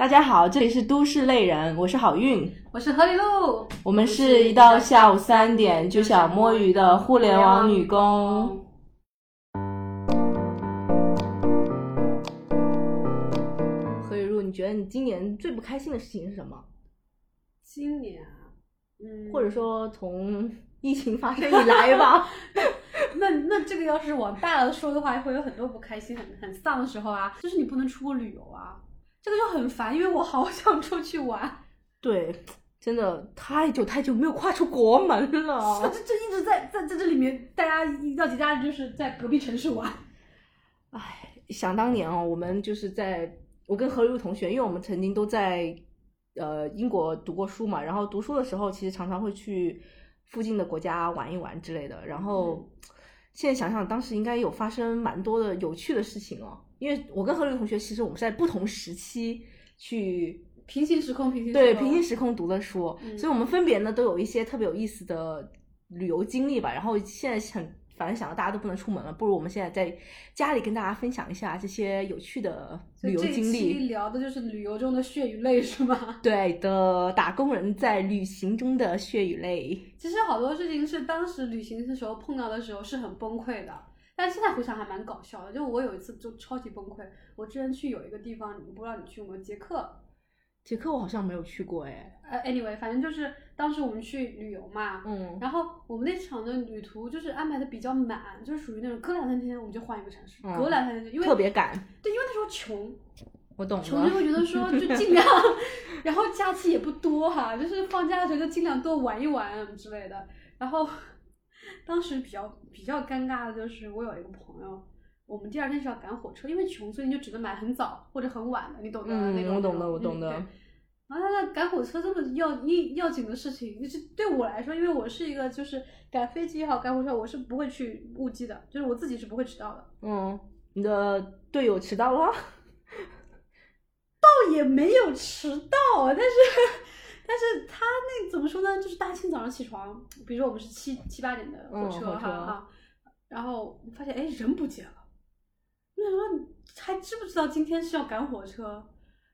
大家好，这里是都市类人，我是好运，我是何里露，我们是一到下午三点就想摸鱼的互联网女工。何雨露，你觉得你今年最不开心的事情是什么？今年啊，嗯，或者说从疫情发生以来吧？那那这个要是往大了说的话，会有很多不开心、很很丧的时候啊，就是你不能出国旅游啊。这个就很烦，因为我好想出去玩。对，真的太久太久没有跨出国门了。这这一直在在在这里面，大家一到节假日就是在隔壁城市玩。唉，想当年哦，我们就是在我跟何如同学，因为我们曾经都在呃英国读过书嘛，然后读书的时候其实常常会去附近的国家玩一玩之类的。然后现在想想，当时应该有发生蛮多的有趣的事情哦。因为我跟何丽同学，其实我们是在不同时期去平行时空，平行对平行时空读的书，所以我们分别呢都有一些特别有意思的旅游经历吧。然后现在很反正想到大家都不能出门了，不如我们现在在家里跟大家分享一下这些有趣的旅游经历。聊的就是旅游中的血与泪，是吗？对的，打工人在旅行中的血与泪。其实好多事情是当时旅行的时候碰到的时候是很崩溃的。但现在回想还蛮搞笑的，就我有一次就超级崩溃。我之前去有一个地方，不知道你去过没？捷克，捷克我好像没有去过哎。呃，anyway，反正就是当时我们去旅游嘛，嗯，然后我们那场的旅途就是安排的比较满，就是属于那种隔两三天我们就换一个城市，隔两三天，因为特别赶。对，因为那时候穷，我懂。穷就会觉得说就尽量，然后假期也不多哈，就是放假的时候就尽量多玩一玩之类的，然后。当时比较比较尴尬的就是，我有一个朋友，我们第二天是要赶火车，因为穷，所以你就只能买很早或者很晚的，你懂的那种。我懂的，我懂的。然后他赶火车这么要要要紧的事情，就是对我来说，因为我是一个就是赶飞机也好，赶火车，我是不会去误机的，就是我自己是不会迟到的。嗯，你的队友迟到了？倒也没有迟到，但是。但是他那怎么说呢？就是大清早上起床，比如说我们是七七八点的火车哈哈，然后发现哎人不见了，那说还知不知道今天是要赶火车？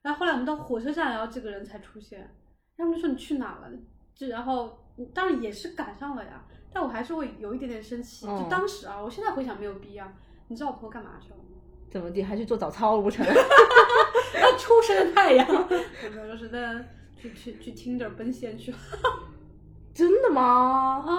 然后后来我们到火车站，然后这个人才出现，他们就说你去哪了？就然后当然也是赶上了呀，但我还是会有一点点生气。就当时啊，我现在回想没有必要。你知道我朋友干嘛去了吗？怎么地？还去做早操不成？要初升太阳，没有，就是在。去去去听点奔现去，真的吗？啊，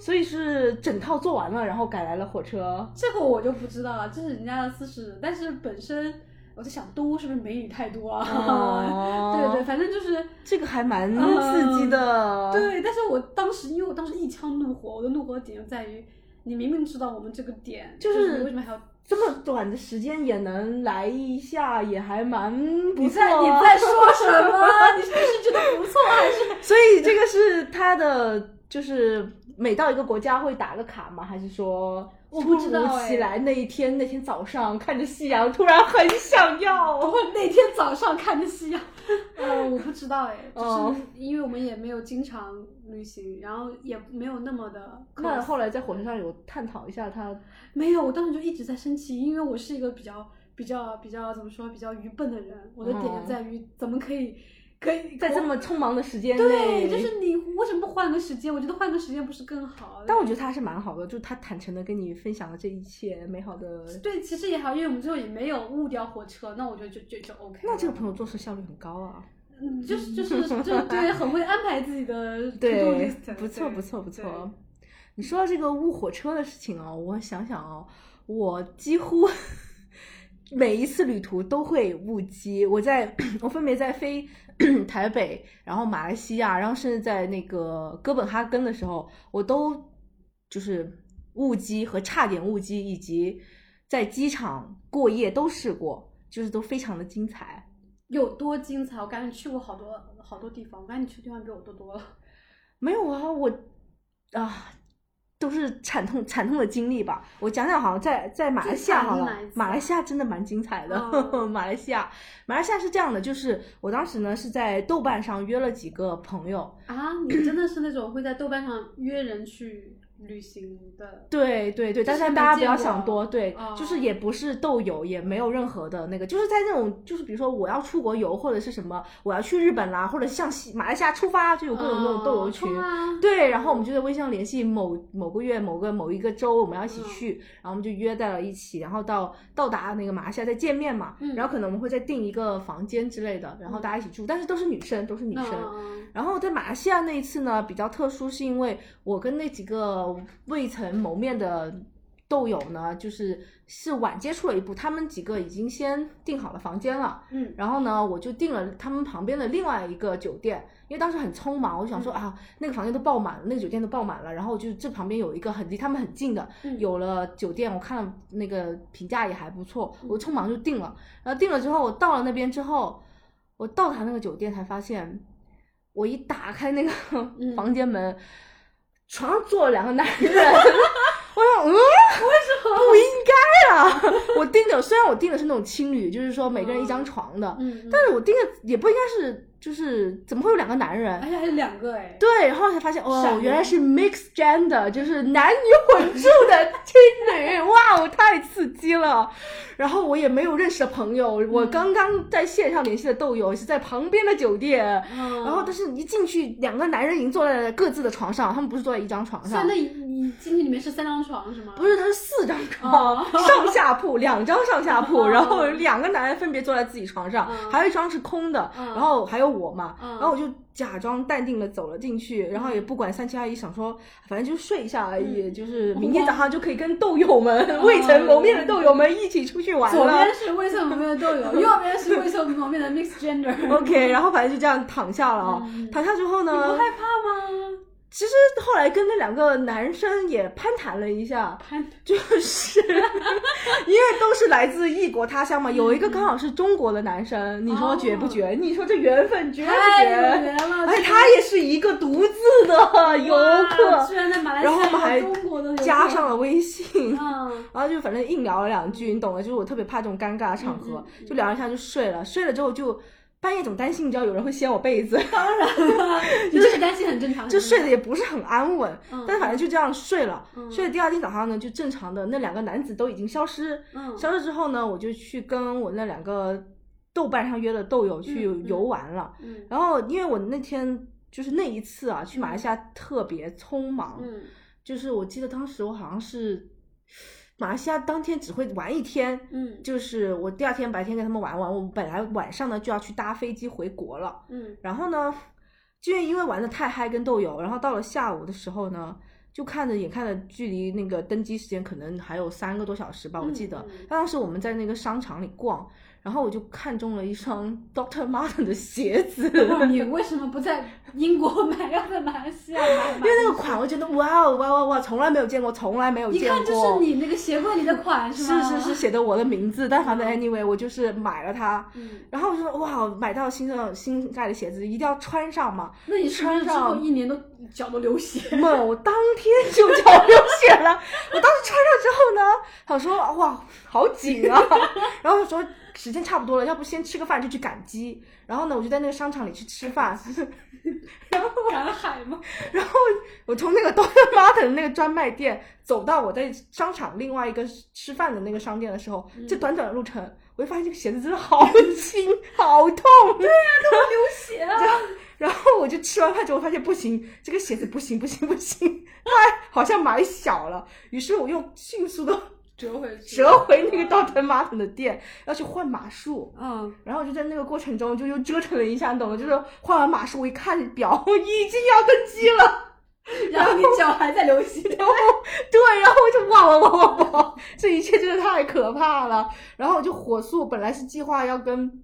所以是整套做完了，然后改来了火车。这个我就不知道了，这是人家的私事。但是本身我在想，都是不是美女太多啊？对对，反正就是这个还蛮刺激的。对，但是我当时因为我当时一腔怒火，我的怒火点就在于，你明明知道我们这个点，就是为什么还要？这么短的时间也能来一下，也还蛮不错。你在你在说什么？你是不是觉得不错还是？所以这个是他的，就是每到一个国家会打个卡吗？还是说突如其来那一天那天早上看着夕阳，突然很想要？那天早上看着夕阳，呃，我不知道哎，就是因为我们也没有经常旅行，然后也没有那么的。那后来在火车上有探讨一下他。没有，我当时就一直在生气，因为我是一个比较比较比较怎么说比较愚笨的人。我的点就在于怎么可以可以在这么匆忙的时间内，对，就是你为什么不换个时间？我觉得换个时间不是更好？但我觉得他还是蛮好的，就是他坦诚的跟你分享了这一切美好的。对，其实也好，因为我们最后也没有误掉火车，那我觉得就就就 OK。那这个朋友做事效率很高啊。嗯，就是就是就 对，很会安排自己的。对，不错不错不错。你说到这个误火车的事情哦，我想想哦，我几乎每一次旅途都会误机。我在 我分别在飞 台北，然后马来西亚，然后甚至在那个哥本哈根的时候，我都就是误机和差点误机，以及在机场过夜都试过，就是都非常的精彩。有多精彩？我感觉去过好多好多地方，我感觉你去的地方比我多多了。没有啊，我啊。都是惨痛惨痛的经历吧。我讲讲，好像在在马来西亚好了，马来西亚真的蛮精彩的。马来西亚，马来西亚是这样的，就是我当时呢是在豆瓣上约了几个朋友啊。你真的是那种会在豆瓣上约人去旅行的，对对对，但是大家不要想多，对，哦就是也不是豆友，也没有任何的那个，就是在那种，就是比如说我要出国游或者是什么，我要去日本啦，或者向西马来西亚出发，就有各种那种豆友群。哦啊对，然后我们就在微信上联系某某个月某个某一个周，我们要一起去，然后我们就约在了一起，然后到到达那个马来西亚再见面嘛，嗯然后可能我们会再订一个房间之类的，然后大家一起住，但是都是女生，都是女生。嗯然后在马来西亚那一次呢，比较特殊，是因为我跟那几个未曾谋面的豆友呢，就是是晚接触了一步，他们几个已经先订好了房间了。嗯。然后呢，我就订了他们旁边的另外一个酒店，因为当时很匆忙，我想嗯。说啊，那个房间都爆满了，那个酒店都爆满了，然后就这旁边有一个很离他们很近的，嗯。有了酒店，我看了那个评价也还不错，嗯。我匆忙就订了。然后订了之后，我到了那边之后，我到达那个酒店才发现，我一打开那个嗯。房间门，床上坐了两个男人。我说，嗯，为什么不应该啊？我订的虽然我订的是那种青旅，就是说每个人一张床的，嗯，但是我订的也不应该是，就是怎么会有两个男人？而且还有两个哎，对，然后才发现哦，原来是 mixed gender，就是男女混住的青旅，哇哦，太刺激了！然后我也没有认识的朋友，我刚刚在线上联系的豆友是在旁边的酒店，嗯。然后但是一进去，两个男人已经坐在了各自的床上，他们不是坐在一张床上。那，你你进去里面是三张床是吗？不是，它是四张床，哦。上下铺，两张上下铺，哦然后两个男人分别坐在自己床上，嗯。还有一张是空的，嗯。然后还有我嘛，嗯然后我就假装淡定的走了进去，然后也不管三七二十一，想说反正就睡一下而已，嗯就是明天早上就可以跟豆友们、未曾谋面的豆友们一起出去玩了左边。是未曾谋面的豆友，右边是未曾谋面的 mixed gender。OK，然后反正就这样躺下了啊、嗯躺下之后你呢不，害怕吗？其实后来跟那两个男生也攀谈了一下，攀就是。因为都是来自异国他乡嘛，有一个刚好是中国的男生，你说绝不绝？你说这缘分绝不太绝？缘了，而且他也是一个独自的游客。居，然在马来西然后我们还加上了微信，嗯。然后就反正硬聊了两句，你懂的，就是我特别怕这种尴尬的场合就聊一下就睡了，睡了之后就半夜总担心，你知道有人会掀我被子，当然了，你这个担心很正常，就睡得也不是很安稳，嗯但反正就这样睡了。嗯。睡了第二天早上呢，就正常的那两个男子都已经消失，嗯。消失之后呢，我就去跟我那两个豆瓣上约的豆友去游玩了。嗯。然后因为我那天就是那一次啊，去马来西亚特别匆忙，嗯。就是我记得当时我好像是马来西亚当天只会玩一天，嗯就是我第二天白天跟他们玩完，我本来晚上呢就要去搭飞机回国了。嗯然后呢，就因为玩的太嗨跟斗友，然后到了下午的时候呢，就看着眼看着距离那个登机时间可能还有三个多小时吧，我记得嗯嗯。当时我们在那个商场里逛，然后我就看中了一双 Doctor Marten 的鞋子，你 为什么不在英国买，要在马来西亚买？因为那个款我觉得哇哦哇哇哇，从来没有见过，从来没有见过。一看就是你那个鞋柜里的款是吗？是是写的我的名字，但反正嗯 anyway 我就是买了它，嗯，然后我就说哇，买到新的新盖的鞋子一定要穿上嘛。那你穿上后一年都脚都流血？梦，我当天就脚流血了。我当时穿上之后呢，他说哇，好紧啊，然后就说时间差不多了，要不先吃个饭就去赶集。然后呢，我就在那个商场里去吃饭，然 后赶海吗？然后我从那个 Doctor Marten 的那个专卖店走到我在商场另外一个吃饭的那个商店的时候，这短短的路程，我就发现这个鞋子真的好轻，好痛。对呀、都流血啊！然后我就吃完饭之后发现不行，这个鞋子不行不行不行，它好像买小了。于是我又迅速的折回去，折回那个 Doctor Marten 的店，要去换码数。嗯，然后就在那个过程中就又折腾了一下，你懂吗，就是换完码数，我一看表，已经要登机了。然后你脚还在流血，然后 对，然后我就哇哇哇哇哇，这一切真的太可怕了。然后我就火速，本来是计划要跟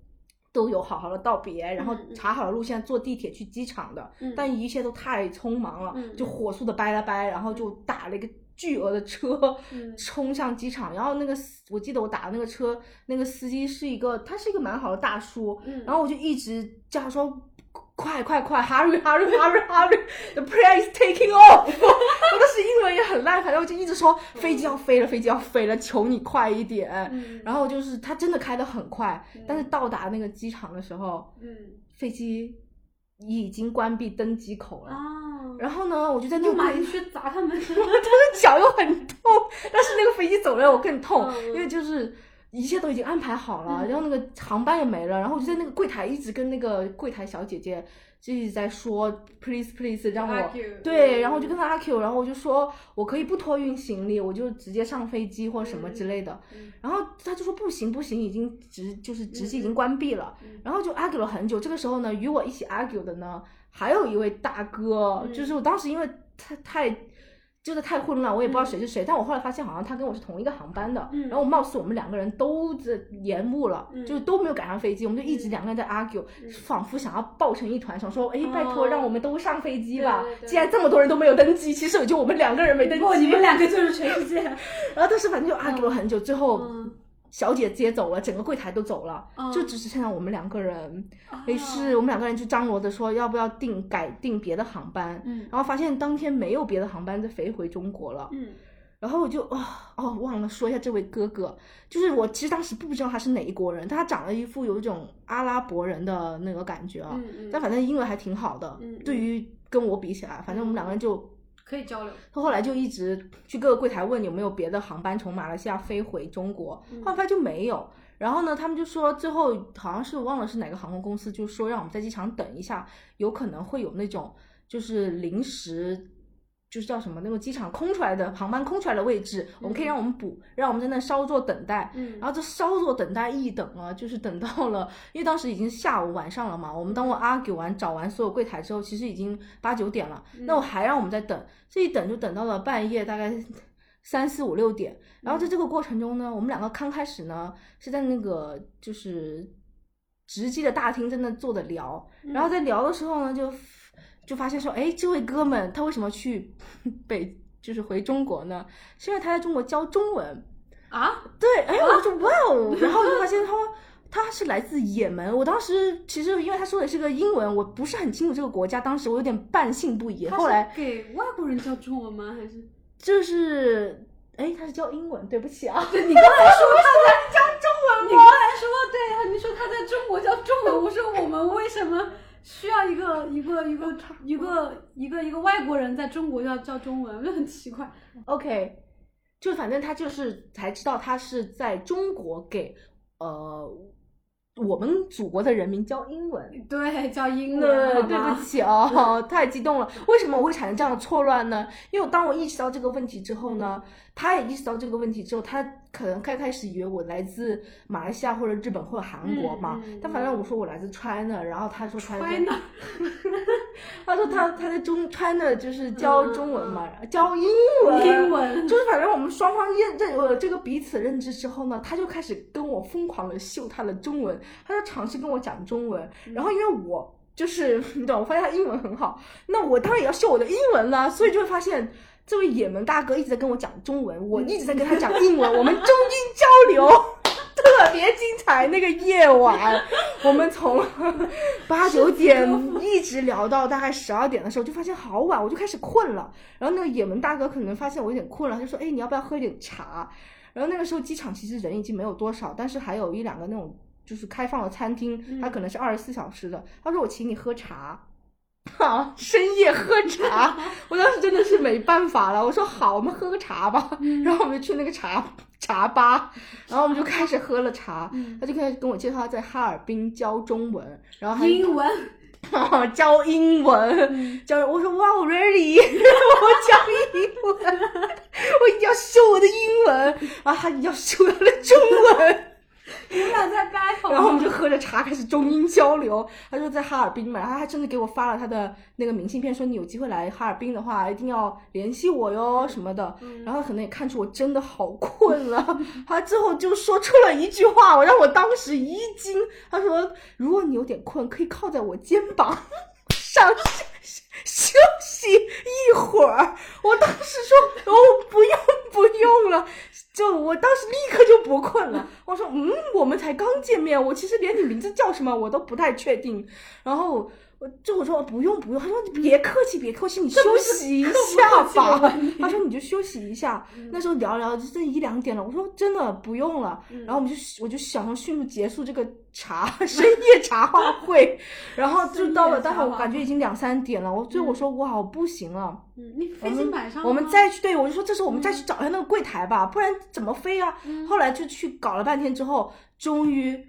都有好好的道别，然后查好了路线，坐地铁去机场的，嗯但一切都太匆忙了，嗯就火速的掰了掰，然后就打了一个。巨额的车嗯 冲向机场，然后那个司我记得我打的那个车，那个司机是一个，他是一个蛮好的大叔，嗯然后我就一直叫他说。快快快，hurry hurry hurry hurry，the plane is taking off。我当时英文也很烂，反正我就一直说飞机要飞了，飞机要飞了，求你快一点。嗯然后就是他真的开得很快，嗯但是到达那个机场的时候，嗯飞机已经关闭登机口了。然后呢，我就在那马上去砸他们，他的脚又很痛，但是那个飞机走了我更痛，因为就是一切都已经安排好了，然后那个航班也没了，然后我就在那个柜台一直跟那个柜台小姐姐。就一直在说 please please 让我对，然后我就跟他阿 Q，然后我就说我可以不托运行李，我就直接上飞机或者什么之类的。然后他就说不行不行，已经直就是直机已经关闭了。然后就 argue 了很久。这个时候呢，与我一起 argue 的呢，还有一位大哥，就是我当时因为他太。就是太混乱，我也不知道谁是谁。但我后来发现，好像他跟我是同一个航班的。然后貌似我们两个人都这延误了，就是都没有赶上飞机。我们就一直两个人在 argue，仿佛想要抱成一团，想说：“哎，拜托，让我们都上飞机吧！既然这么多人都没有登机，其实也就我们两个人没登机。你们两个就是全世界。”然后但是反正就 argue 了很久，最后。小姐接走了，整个柜台都走了，就只剩下我们两个人。于是我们两个人就张罗着说，要不要订改订别的航班。然后发现当天没有别的航班再飞回中国了。然后我就哦哦忘了说一下这位哥哥，就是我其实当时不知道他是哪一国人，他长了一副有一种阿拉伯人的那个感觉啊。但反正英文还挺好的，对于跟我比起来，反正我们两个人就。可以交流。他后来就一直去各个柜台问有没有别的航班从马来西亚飞回中国，后来发现就没有。然后呢，他们就说最后好像是忘了是哪个航空公司，就说让我们在机场等一下，有可能会有那种就是临时。就是叫什么那个机场空出来的航班空出来的位置，我们可以让我们补，让我们在那稍作等待。嗯，然后这稍作等待一等啊，就是等到了，因为当时已经下午晚上了嘛。我们当我 argue 完找完所有柜台之后，其实已经八九点了。那我还让我们在等，这一等就等到了半夜大概三四五六点。然后在这个过程中呢，我们两个刚开始呢是在那个就是直机的大厅在那坐着聊，然后在聊的时候呢就。就发现说，哎，这位哥们他为什么去 北，就是回中国呢？是因为他在中国教中文啊？对，哎，我说哇哦，然后就发现他他是来自也门。我当时其实因为他说的是个英文，我不是很清楚这个国家，当时我有点半信不疑。后来给外国人教中文吗？还是就是，哎，他是教英文？对不起啊，你刚才说他在教中文，你刚才说对啊，你说他在中国教中文，我说我们为什么？需要一个一个一个一个一个一个外国人在中国要教中文，就 很奇怪。OK，就反正他就是才知道他是在中国给呃。我们祖国的人民教英文，对，教英文。对不起哦，太激动了。为什么我会产生这样的错乱呢？因为当我意识到这个问题之后呢，他也意识到这个问题之后，他可能开开始以为我来自马来西亚或者日本或者韩国嘛。但反正我说我来自 China，然后他说 China，他说他他在中 China 就是教中文嘛，教英文，英文。就是反正我们双方认认呃这个彼此认知之后呢，他就开始跟我疯狂的秀他的中文。他就尝试跟我讲中文，然后因为我就是 你懂，我发现他英文很好，那我当然也要秀我的英文啦，所以就会发现这位也门大哥一直在跟我讲中文，我一直在跟他讲英文，我们中英交流 特别精彩。那个夜晚，我们从八九点一直聊到大概十二点的时候，就发现好晚，我就开始困了。然后那个也门大哥可能发现我有点困了，他就说：“哎，你要不要喝一点茶？”然后那个时候机场其实人已经没有多少，但是还有一两个那种。就是开放的餐厅，它可能是二十四小时的。他说我请你喝茶，好，深夜喝茶，我当时真的是没办法了。我说好，我们喝个茶吧。然后我们就去那个茶茶吧，然后我们就开始喝了茶。他就开始跟我介绍他在哈尔滨教中文，然后英文，教英文，教我说哇，really，我教英文，我一定要秀我的英文，然后他要秀我的中文。你们俩在 battle，然后我们就喝着茶开始中英交流。他说在哈尔滨嘛，然后他甚至给我发了他的那个明信片，说你有机会来哈尔滨的话，一定要联系我哟什么的。然后可能也看出我真的好困了，他最后就说出了一句话，我让我当时一惊。他说如果你有点困，可以靠在我肩膀 上休息一会儿。我当时说哦不用不用了。就我当时立刻就不困了。我说，嗯，我们才刚见面，我其实连你名字叫什么我都不太确定。然后。我就我说不用不用，他说你别客气别客气，你休息一下吧。他说你就休息一下。那时候聊聊就这一两点了，我说真的不用了。然后我们就我就想要迅速结束这个茶深夜茶话会，然后就到了，待会我感觉已经两三点了。我最后我说哇我不行了，嗯，你飞机买上我们再去对我就说这时候我们再去找一下那个柜台吧，不然怎么飞啊？后来就去搞了半天之后，终于。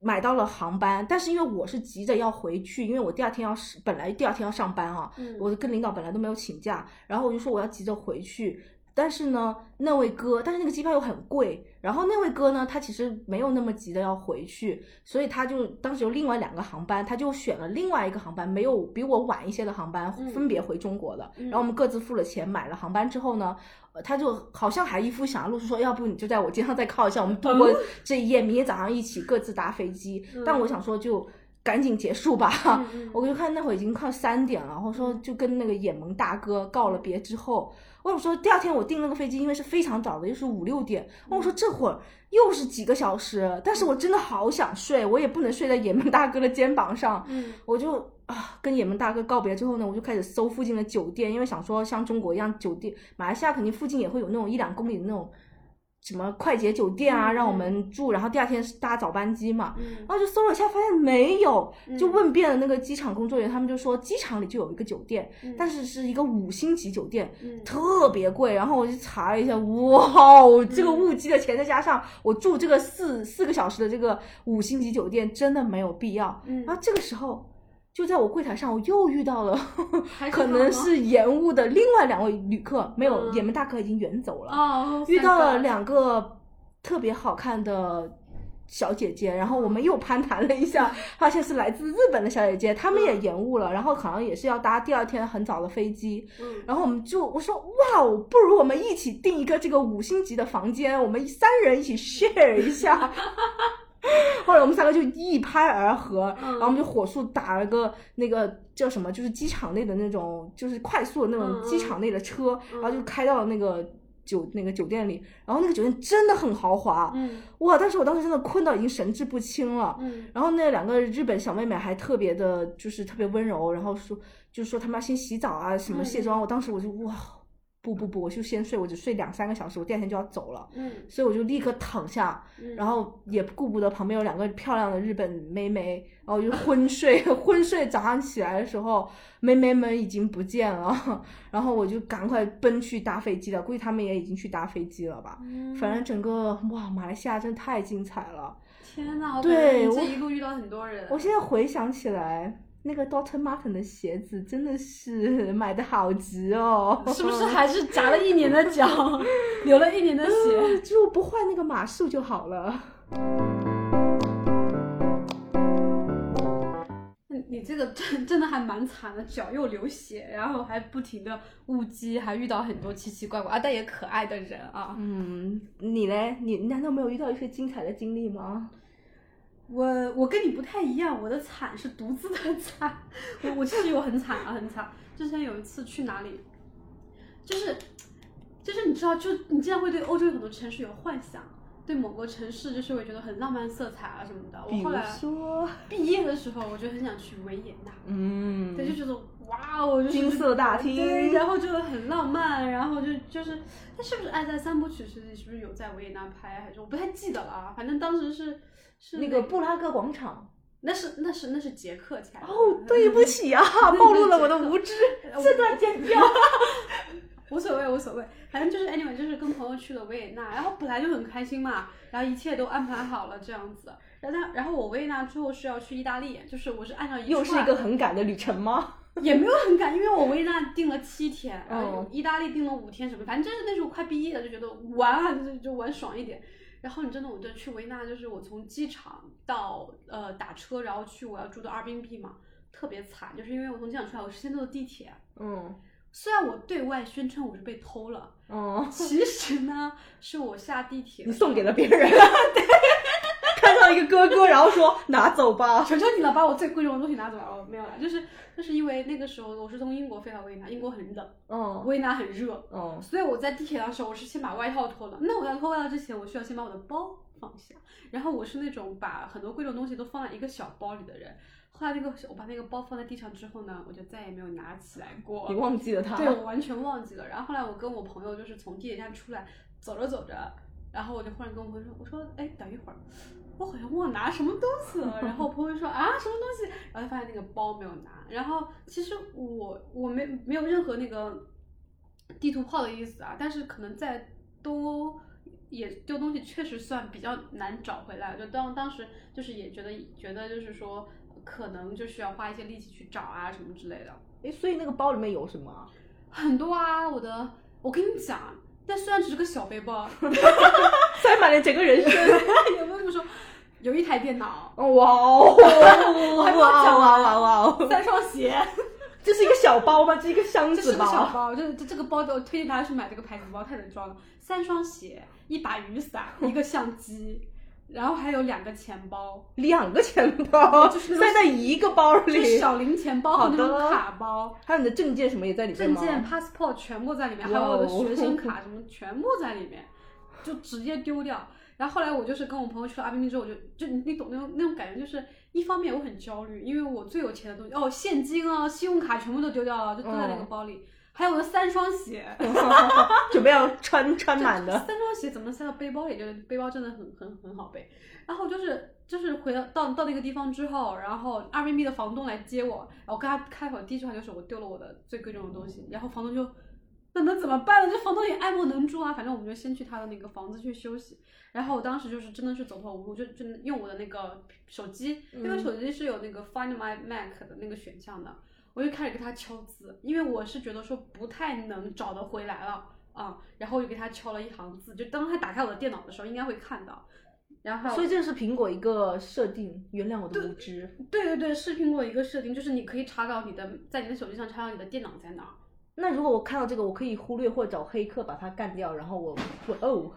买到了航班，但是因为我是急着要回去，因为我第二天要是本来第二天要上班啊，我跟领导本来都没有请假，然后我就说我要急着回去。但是呢，那位哥，但是那个机票又很贵，然后那位哥呢，他其实没有那么急的要回去，所以他就当时有另外两个航班，他就选了另外一个航班，没有比我晚一些的航班，分别回中国的。然后我们各自付了钱买了航班之后呢，他就好像还一副想要露出说，要不你就在我肩上再靠一下，我们度过这一夜，明天早上一起各自搭飞机。但我想说就。赶紧结束吧！我就看那会儿已经快三点了，我说就跟那个眼萌大哥告了别之后，我想说第二天我订那个飞机，因为是非常早的，又是五六点，我说这会儿又是几个小时，但是我真的好想睡，我也不能睡在眼萌大哥的肩膀上，我就啊跟眼萌大哥告别之后呢，我就开始搜附近的酒店，因为想说像中国一样酒店，马来西亚肯定附近也会有那种一两公里的那种。什么快捷酒店啊，让我们住，然后第二天是搭早班机嘛，然后就搜了一下，发现没有，就问遍了那个机场工作人员，他们就说机场里就有一个酒店，但是是一个五星级酒店，特别贵。然后我就查了一下，哇，这个误机的钱再加上我住这个四四个小时的这个五星级酒店，真的没有必要。然后这个时候。就在我柜台上，我又遇到了，可能是延误的另外两位旅客，没有，也门大哥已经远走了。哦，遇到了两个特别好看的小姐姐，然后我们又攀谈了一下，发现是来自日本的小姐姐，她们也延误了，然后好像也是要搭第二天很早的飞机。嗯，然后我们就我说哇哦，不如我们一起订一个这个五星级的房间，我们三人一起 share 一下。后来我们三个就一拍而合，然后我们就火速打了个那个叫什么，就是机场内的那种，就是快速的那种机场内的车，然后就开到了那个酒那个酒店里。然后那个酒店真的很豪华，嗯哇！但是我当时真的困到已经神志不清了。嗯然后那两个日本小妹妹还特别的，就是特别温柔，然后说就是说他们要先洗澡啊，什么卸妆。我当时我就哇。不不不，我就先睡，我只睡两三个小时，我第二天就要走了。嗯，所以我就立刻躺下，然后也顾不得旁边有两个漂亮的日本妹妹，然后就昏睡，昏睡。早上起来的时候，妹妹们已经不见了，然后我就赶快奔去搭飞机了。估计他们也已经去搭飞机了吧。嗯，反正整个哇，马来西亚真的太精彩了。天呐，对，这一路遇到很多人。我现在回想起来。那个 Doctor Marten 的鞋子真的是 买的好值哦，是不是还是夹了一年的脚，流了一年的血，就不换那个码数就好了。你这个真真的还蛮惨的，脚又流血，然后还不停的误机，还遇到很多奇奇怪怪啊，但也可爱的人啊。嗯，你嘞？你难道没有遇到一些精彩的经历吗？我我跟你不太一样，我的惨是独自的惨。我我其实有很惨啊，很惨。之前有一次去哪里，就是就是你知道，就你竟然会对欧洲很多城市有幻想，对某个城市就是会觉得很浪漫色彩啊什么的。我后来说毕业的时候，我就很想去维也纳。嗯，对，就觉得哇哦，金色大厅，对然后就很浪漫，然后就就是，他是不是《爱在三部曲》时期是不是有在维也纳拍，还是我不太记得了啊？反正当时是。是那个布拉格广场，那是那是那是捷克才哦，对不起啊，暴露了我的无知，这段剪掉，无所谓无所谓，反正就是 anyway，就是跟朋友去了维也纳，然后本来就很开心嘛，然后一切都安排好了这样子，然后然后我维也纳之后是要去意大利，就是我是按照又是一个很赶的旅程吗？也没有很赶，因为我维也纳订了七天，然后意大利订了五天什么，反正就是那时候快毕业了，就觉得玩啊就就玩爽一点。然后你真的，我就去维纳，就是我从机场到呃打车，然后去我要住的二宾币嘛，特别惨，就是因为我从机场出来，我是先坐的地铁。嗯。虽然我对外宣称我是被偷了，嗯，其实呢是我下地铁，你送给了别人。对。看到到一个哥哥，然后说拿走吧，求求你了，把我最贵重的东西拿走哦。没有了，就是就是因为那个时候我是从英国飞到维也纳，英国很冷，嗯维也纳很热，嗯，所以我在地铁上的时候，我是先把外套脱了。那我要脱外套之前，我需要先把我的包放下。然后我是那种把很多贵重东西都放在一个小包里的人。后来那个我把那个包放在地上之后呢，我就再也没有拿起来过。你忘记了它？对，我完全忘记了。然后后来我跟我朋友就是从地铁站出来，走着走着，然后我就忽然跟我朋友说：“我说，哎，等一会儿，我好像忘拿什么东西了。”然后我朋友说：“啊，什么东西？”然后就发现那个包没有拿。然后其实我我没没有任何那个地图炮的意思啊，但是可能在都。也丢东西确实算比较难找回来，就当当时就是也觉得觉得就是说可能就需要花一些力气去找啊什么之类的。哎，所以那个包里面有什么？很多啊，我的，我跟你讲，但虽然只是个小背包，塞满了整个人生。有没有这么说？有一台电脑，哇哦，哇哇哇哇哦，三双鞋。这是一个小包吗？这是一个箱子包。这是个小包，这这这个包我推荐大家去买这个牌子包，太能装了。三双鞋，一把雨伞，一个相机，然后还有两个钱包。两个钱包，就是塞 在一个包里。小零钱包和那种卡包，还有你的证件什么也在里面证件、passport 全部在里面，还有我的学生卡什么全部在里面，就直接丢掉。然后后来我就是跟我朋友去了阿冰冰之后，我就就你懂那种那种感觉，就是一方面我很焦虑，因为我最有钱的东西哦，现金啊、信用卡全部都丢掉了，就丢在那个包里，还有三双鞋，准备要穿穿满的。三双鞋怎么能塞到背包里？就是背包真的很很很好背。然后就是就是回到到到那个地方之后，然后阿宾宾的房东来接我，然后我跟他开口第一句话就是我丢了我的最贵重的东西，然后房东就。那能怎么办呢？这房东也爱莫能助啊。反正我们就先去他的那个房子去休息。然后我当时就是真的是走投无路，就就用我的那个手机，因为手机是有那个 Find My Mac 的那个选项的，我就开始给他敲字，因为我是觉得说不太能找得回来了啊。然后我就给他敲了一行字，就当他打开我的电脑的时候应该会看到。然后，所以这是苹果一个设定，原谅我的无知。对对对，是苹果一个设定，就是你可以查找你的，在你的手机上查找你的电脑在哪儿。那如果我看到这个，我可以忽略或找黑客把它干掉，然后我我哦，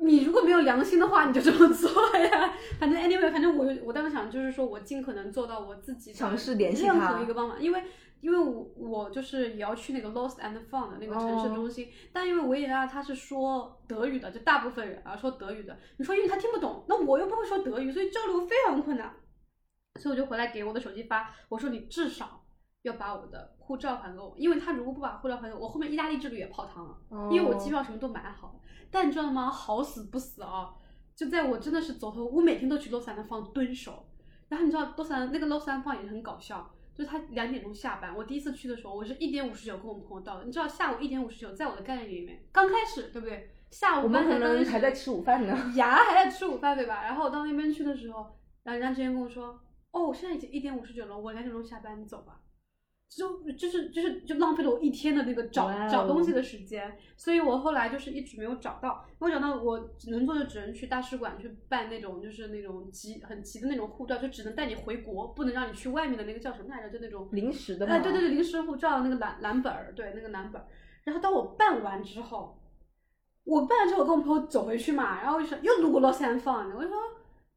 你如果没有良心的话，你就这么做呀。反正 anyway，反正我我当时想就是说我尽可能做到我自己尝试联系任何一个方法，因为因为我我就是也要去那个 Lost and Found 的那个城市中心，哦、但因为维也纳他是说德语的，就大部分人啊说德语的，你说因为他听不懂，那我又不会说德语，所以交流非常困难，所以我就回来给我的手机发，我说你至少。要把我的护照还给我，因为他如果不把护照还给我，我后面意大利之旅也泡汤了，哦、因为我机票什么都买好了。但你知道吗？好死不死啊！就在我真的是走投，我每天都去洛杉矶放蹲守。然后你知道洛杉那个洛杉矶也很搞笑，就是他两点钟下班。我第一次去的时候，我是一点五十九跟我们朋友到的。你知道下午一点五十九，在我的概念里面，刚开始对不对？下午我们可能还在吃午饭呢，呀，还在吃午饭对吧？然后我到那边去的时候，然后人家直接跟我说：“哦，现在已经一点五十九了，我两点钟下班，你走吧。”就就是就是就浪费了我一天的那个找、wow. 找东西的时间，所以我后来就是一直没有找到。没有找到我能做的只能去大使馆去办那种就是那种急很急的那种护照，就只能带你回国，不能让你去外面的那个叫什么来着？就那种临时的。哎，对对对，临时护照那个蓝蓝本儿，对那个蓝本儿。然后当我办完之后，我办完之后我跟我朋友走回去嘛，然后就说又路过洛杉矶，我就说，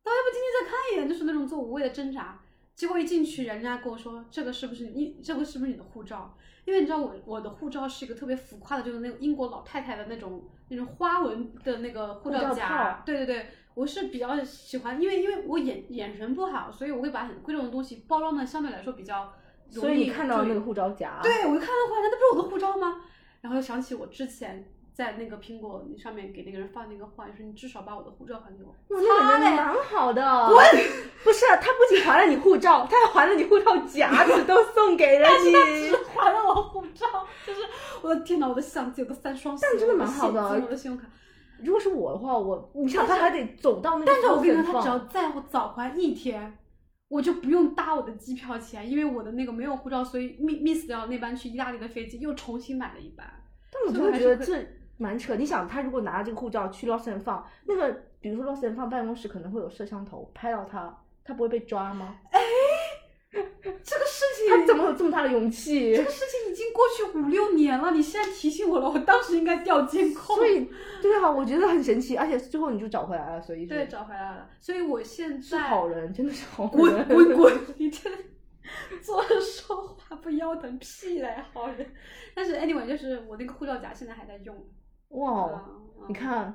那要不今天再看一眼？就是那种做无谓的挣扎。结果一进去，人家跟我说：“这个是不是你？这个是不是你的护照？”因为你知道我我的护照是一个特别浮夸的，就是那种英国老太太的那种那种花纹的那个护照夹。对对对，我是比较喜欢，因为因为我眼眼神不好，所以我会把很贵重的东西包装的相对来说比较容易。所以你看到那个护照夹？对，我就看到护照夹，那不是我的护照吗？然后又想起我之前。在那个苹果上面给那个人发那个话，就是你至少把我的护照还给我。哇，那个人蛮好的。滚！不是，他不仅还了你护照，他还还了你护照夹子，都送给了你。他只还了我护照，就是我的天哪，我的相机，我的三双鞋，但真的蛮好的。我的信用卡。如果是我的话，我你想他还得走到那个。但是我跟你说，他只要再早还一天，我就不用搭我的机票钱，因为我的那个没有护照，所以 miss miss 掉那班去意大利的飞机，又重新买了一班。但我就会觉得这。蛮扯，你想他如果拿着这个护照去 Lost and Found，那个比如说 Lost and Found 办公室可能会有摄像头拍到他，他不会被抓吗？哎，这个事情他怎么有这么么大的勇气。这个事情已经过去五六年了，你现在提醒我了，我当时应该调监控。所以，对啊，我觉得很神奇，而且最后你就找回来了，所以对，找回来了。所以我现在是好人，真的是好人。滚滚 滚！你真的坐着说话不腰疼屁嘞，好人。但是 anyway，就是我那个护照夹现在还在用。哇，你看。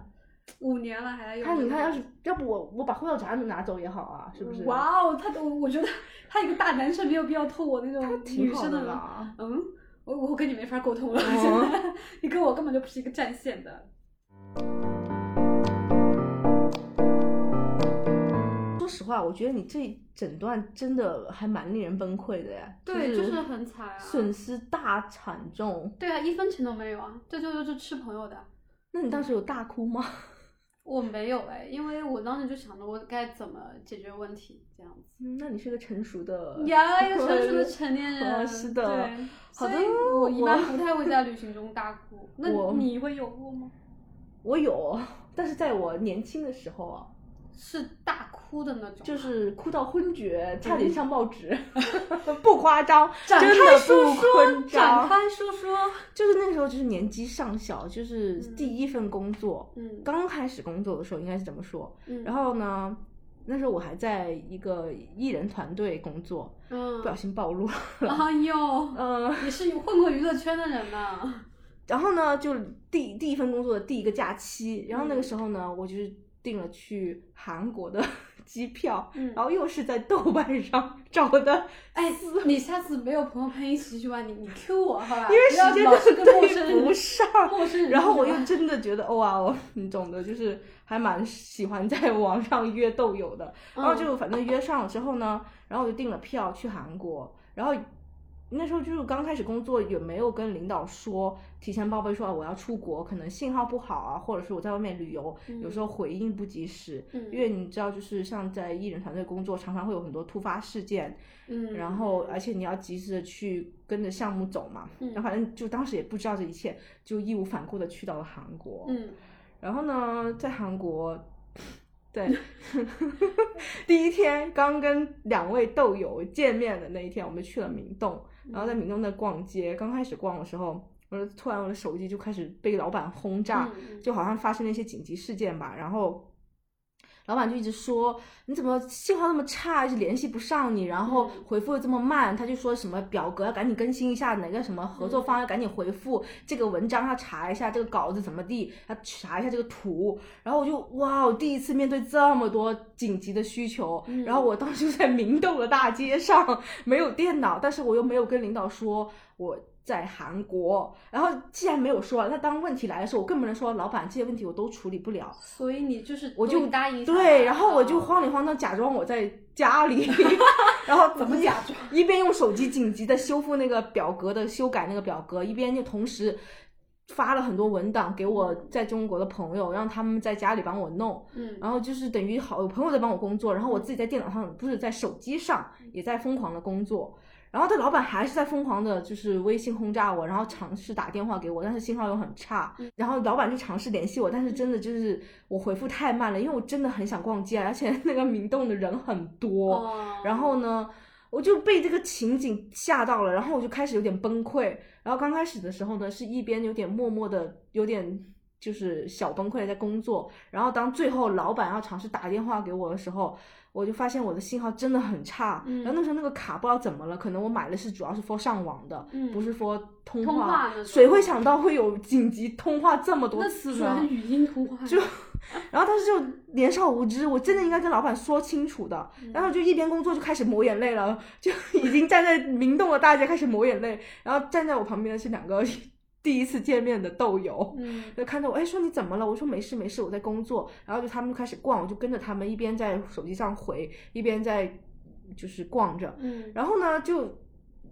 五年了还在用。他你看，要是要不我我把护照夹拿走也好啊，是不是？哇哦，他都我觉得他一个大男生没有必要偷我那种女生的了。嗯，我我跟你没法沟通了，现在 你跟我根本就不是一个战线的。实话，我觉得你这一整段真的还蛮令人崩溃的呀。对，就是很惨啊，损失大惨重。对啊，一分钱都没有啊，这就就是吃朋友的。那你当时有大哭吗？我没有哎，因为我当时就想着我该怎么解决问题这样子。嗯，那你是个成熟的呀，一个成熟的 成年人。是的，对。好的，我一般不太会在旅行中大哭。那你会有过吗？我有，但是在我年轻的时候啊。是大哭的那种，就是哭到昏厥，差点上报纸，不夸张，真的不夸张。展开说说，就是那时候，就是年纪尚小，就是第一份工作，嗯，刚开始工作的时候应该是怎么说？嗯，然后呢，那时候我还在一个艺人团队工作，嗯，不小心暴露了。哎呦，嗯，你是混过娱乐圈的人呢。然后呢，就第第一份工作的第一个假期，然后那个时候呢，我就是。定了去韩国的机票，然后又是在豆瓣上找的。哎，你下次没有朋友陪你一起去玩，你你 Q 我好吧？因为时间真的对不上。陌生人。然后我又真的觉得哇哦，你懂的，就是还蛮喜欢在网上约豆友的。然后就反正约上了之后呢，然后我就订了票去韩国，然后。那时候就是刚开始工作，也没有跟领导说提前报备说我要出国，可能信号不好啊，或者是我在外面旅游，有时候回应不及时。嗯，因为你知道，就是像在艺人团队工作，常常会有很多突发事件。嗯，然后而且你要及时的去跟着项目走嘛。嗯，然后反正就当时也不知道这一切，就义无反顾的去到了韩国。嗯，然后呢，在韩国。对，第一天刚跟两位豆友见面的那一天，我们去了明洞，然后在闽东那逛街。刚开始逛的时候，我突然我的手机就开始被老板轰炸，就好像发生了一些紧急事件吧，然后。老板就一直说你怎么信号那么差，一直联系不上你，然后回复的这么慢。他就说什么表格要赶紧更新一下，哪个什么合作方要赶紧回复这个文章，要查一下这个稿子怎么地，要查一下这个图。然后我就哇，我第一次面对这么多紧急的需求。然后我当时就在明洞的大街上，没有电脑，但是我又没有跟领导说我。在韩国，然后既然没有说，那当问题来的时候，我更不能说老板这些问题我都处理不了。所以你就是我就答应对，然后我就慌里慌张假装我在家里，然后怎么假装？一边用手机紧急的修复那个表格的修改那个表格，一边就同时发了很多文档给我在中国的朋友，让他们在家里帮我弄。嗯，然后就是等于好有朋友在帮我工作，然后我自己在电脑上不是在手机上也在疯狂的工作。然后他老板还是在疯狂的，就是微信轰炸我，然后尝试打电话给我，但是信号又很差。然后老板就尝试联系我，但是真的就是我回复太慢了，因为我真的很想逛街，而且那个明洞的人很多。然后呢，我就被这个情景吓到了，然后我就开始有点崩溃。然后刚开始的时候呢，是一边有点默默的，有点就是小崩溃在工作。然后当最后老板要尝试打电话给我的时候。我就发现我的信号真的很差，然后那时候那个卡不知道怎么了，可能我买的是主要是 for 上网的，不是 for 通话。谁会想到会有紧急通话这么多次呢？语音通话。就，然后当时就年少无知，我真的应该跟老板说清楚的。然后就一边工作就开始抹眼泪了，就已经站在 明洞的大街开始抹眼泪。然后站在我旁边的是两个。第一次见面的豆友，就看到我，哎，说你怎么了？我说没事没事，我在工作。然后就他们就开始逛，我就跟着他们，一边在手机上回，一边在就是逛着。嗯，然后呢，就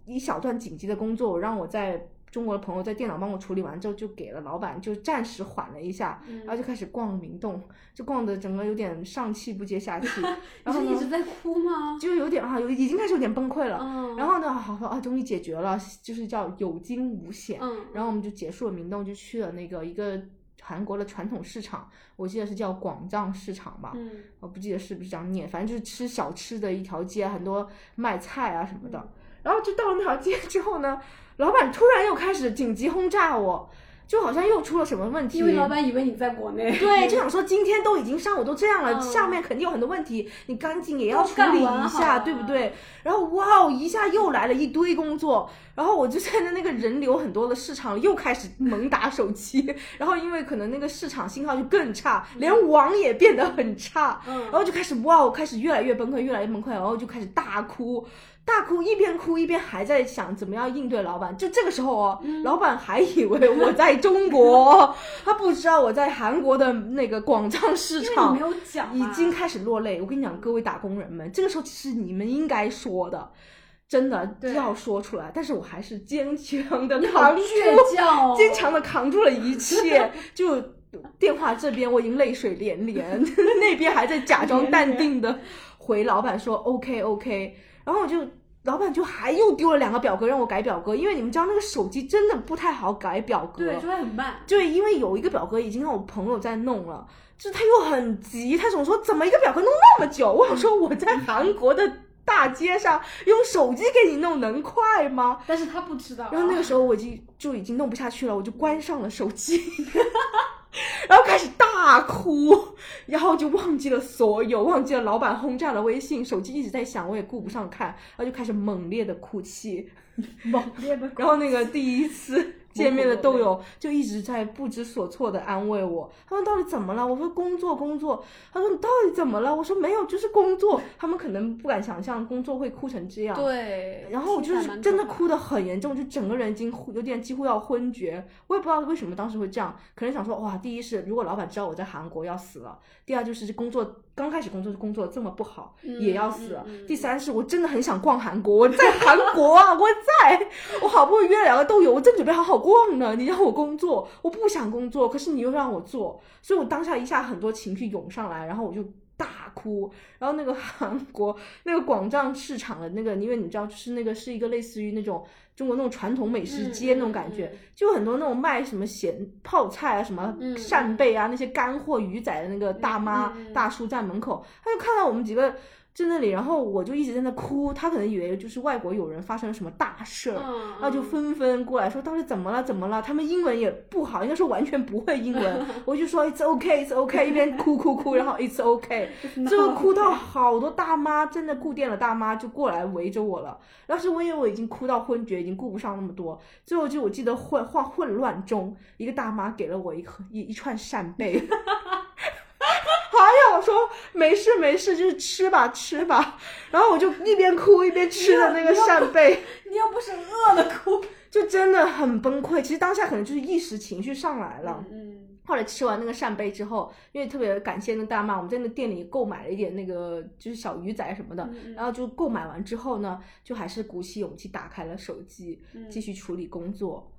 一小段紧急的工作，让我在。中国的朋友在电脑帮我处理完之后，就给了老板，就暂时缓了一下，然后就开始逛明洞，就逛的整个有点上气不接下气。然后一直在哭吗？就有点啊，有已经开始有点崩溃了。然后呢，好说啊，终于解决了，就是叫有惊无险。然后我们就结束了明洞，就去了那个一个韩国的传统市场，我记得是叫广藏市场吧。嗯，我不记得是不是这样念，反正就是吃小吃的一条街，很多卖菜啊什么的。然后就到了那条街之后呢，老板突然又开始紧急轰炸我。就好像又出了什么问题，因为老板以为你在国内，对，就想说今天都已经上午都这样了，下面肯定有很多问题，你赶紧也要处理一下，对不对？然后哇哦，一下又来了一堆工作，然后我就在那那个人流很多的市场又开始猛打手机，然后因为可能那个市场信号就更差，连网也变得很差，然后就开始哇，哦开始越来越崩溃，越来越崩溃，然后就开始大哭。大哭，一边哭一边还在想怎么样应对老板。就这个时候哦，老板还以为我在中国，他不知道我在韩国的那个广藏市场已经开始落泪。我跟你讲，各位打工人们，这个时候其实你们应该说的，真的要说出来。但是我还是坚强的扛住，坚强的扛住了一切。就电话这边我已经泪水连连，那边还在假装淡定的回老板说 OK OK。然后我就，老板就还又丢了两个表格让我改表格，因为你们知道那个手机真的不太好改表格，对，就会很慢。对，因为有一个表格已经让我朋友在弄了，就是他又很急，他总说怎么一个表格弄那么久？我想说我在韩国的大街上用手机给你弄能快吗？但是他不知道。然后那个时候我已经就已经弄不下去了，我就关上了手机。然后开始大哭，然后就忘记了所有，忘记了老板轰炸的微信，手机一直在响，我也顾不上看，然后就开始猛烈的哭泣，猛烈的。然后那个第一次。见面的豆友就一直在不知所措的安慰我，他们到底怎么了？我说工作工作。他说你到底怎么了？我说没有，就是工作。他们可能不敢想象工作会哭成这样。对。然后我就是真的哭得很严重，就整个人已经有点几乎要昏厥。我也不知道为什么当时会这样，可能想说哇，第一是如果老板知道我在韩国要死了，第二就是工作。刚开始工作就工作这么不好，也要死了。第三是我真的很想逛韩国，我在韩国啊，我在，我好不容易约了两个豆友，我正准备好好逛呢。你让我工作，我不想工作，可是你又让我做，所以我当下一下很多情绪涌上来，然后我就。大哭，然后那个韩国那个广藏市场的那个，因为你知道，就是那个是一个类似于那种中国那种传统美食街那种感觉，就很多那种卖什么咸泡菜啊、什么扇贝啊那些干货鱼仔的那个大妈大叔在门口，他就看到我们几个。在那里，然后我就一直在那哭，他可能以为就是外国友人发生了什么大事儿，然后就纷纷过来说到底怎么了，怎么了？他们英文也不好，应该说完全不会英文。我就说 It's okay, It's okay，一边哭哭哭，然后 It's okay，最后哭到好多大妈，真的顾店的大妈就过来围着我了。当时我以为我已经哭到昏厥，已经顾不上那么多，最后就我记得混混混乱中，一个大妈给了我一盒一一串扇贝。说没事没事，就是吃吧吃吧，然后我就一边哭一边吃的那个扇贝。你又不是饿了哭，就真的很崩溃。其实当下可能就是一时情绪上来了。嗯。后来吃完那个扇贝之后，因为特别感谢那大妈，我们在那店里购买了一点那个就是小鱼仔什么的，然后就购买完之后呢，就还是鼓起勇气打开了手机，继续处理工作。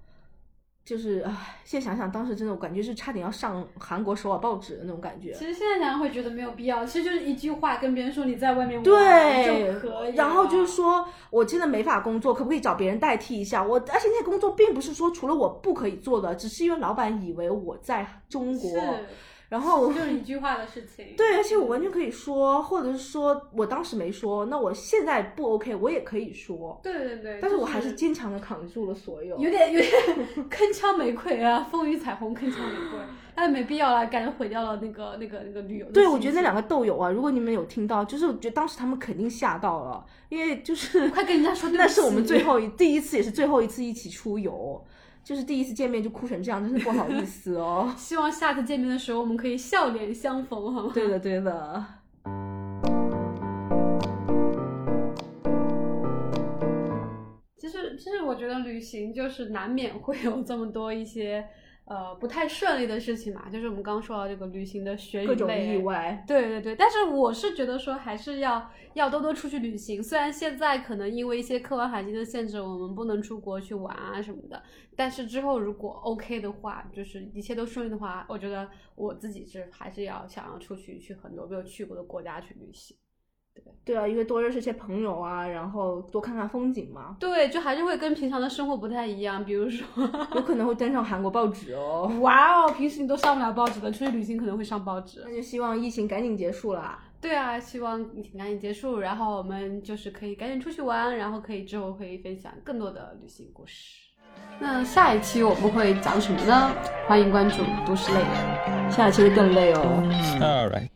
就是唉，现在想想，当时真的我感觉是差点要上韩国首尔报纸的那种感觉。其实现在想想会觉得没有必要，其实就是一句话跟别人说你在外面玩就可以。然后就是说我真的没法工作，可不可以找别人代替一下我？而且那些工作并不是说除了我不可以做的，只是因为老板以为我在中国。然后就是一句话的事情，对，而且我完全可以说，或者是说我当时没说，那我现在不 OK，我也可以说，对对对，但是我还是坚强的扛住了所有，有点有点铿锵玫瑰啊，风雨彩虹铿锵玫瑰，但没必要了，感觉毁掉了那个那个那个旅游。对，我觉得那两个豆友啊，如果你们有听到，就是我觉得当时他们肯定吓到了，因为就是快跟人家说，那是我们最后一第一次，也是最后一次一起出游。就是第一次见面就哭成这样，真是不好意思哦。希望下次见面的时候我们可以笑脸相逢，好吗？对的，对的。其实，其实我觉得旅行就是难免会有这么多一些。呃，不太顺利的事情嘛，就是我们刚刚说到这个旅行的学各种意外，对对对。但是我是觉得说，还是要要多多出去旅行。虽然现在可能因为一些客观环境的限制，我们不能出国去玩啊什么的，但是之后如果 OK 的话，就是一切都顺利的话，我觉得我自己是还是要想要出去去很多没有去过的国家去旅行。对啊，因为多认识些朋友啊，然后多看看风景嘛。对，就还是会跟平常的生活不太一样。比如说，有可能会登上韩国报纸哦。哇哦，平时你都上不了报纸的，出去旅行可能会上报纸。那就希望疫情赶紧结束啦。对啊，希望疫情赶紧结束，然后我们就是可以赶紧出去玩，然后可以之后可以分享更多的旅行故事。那下一期我们会讲什么呢？欢迎关注都市类，下一期会更累哦。All right.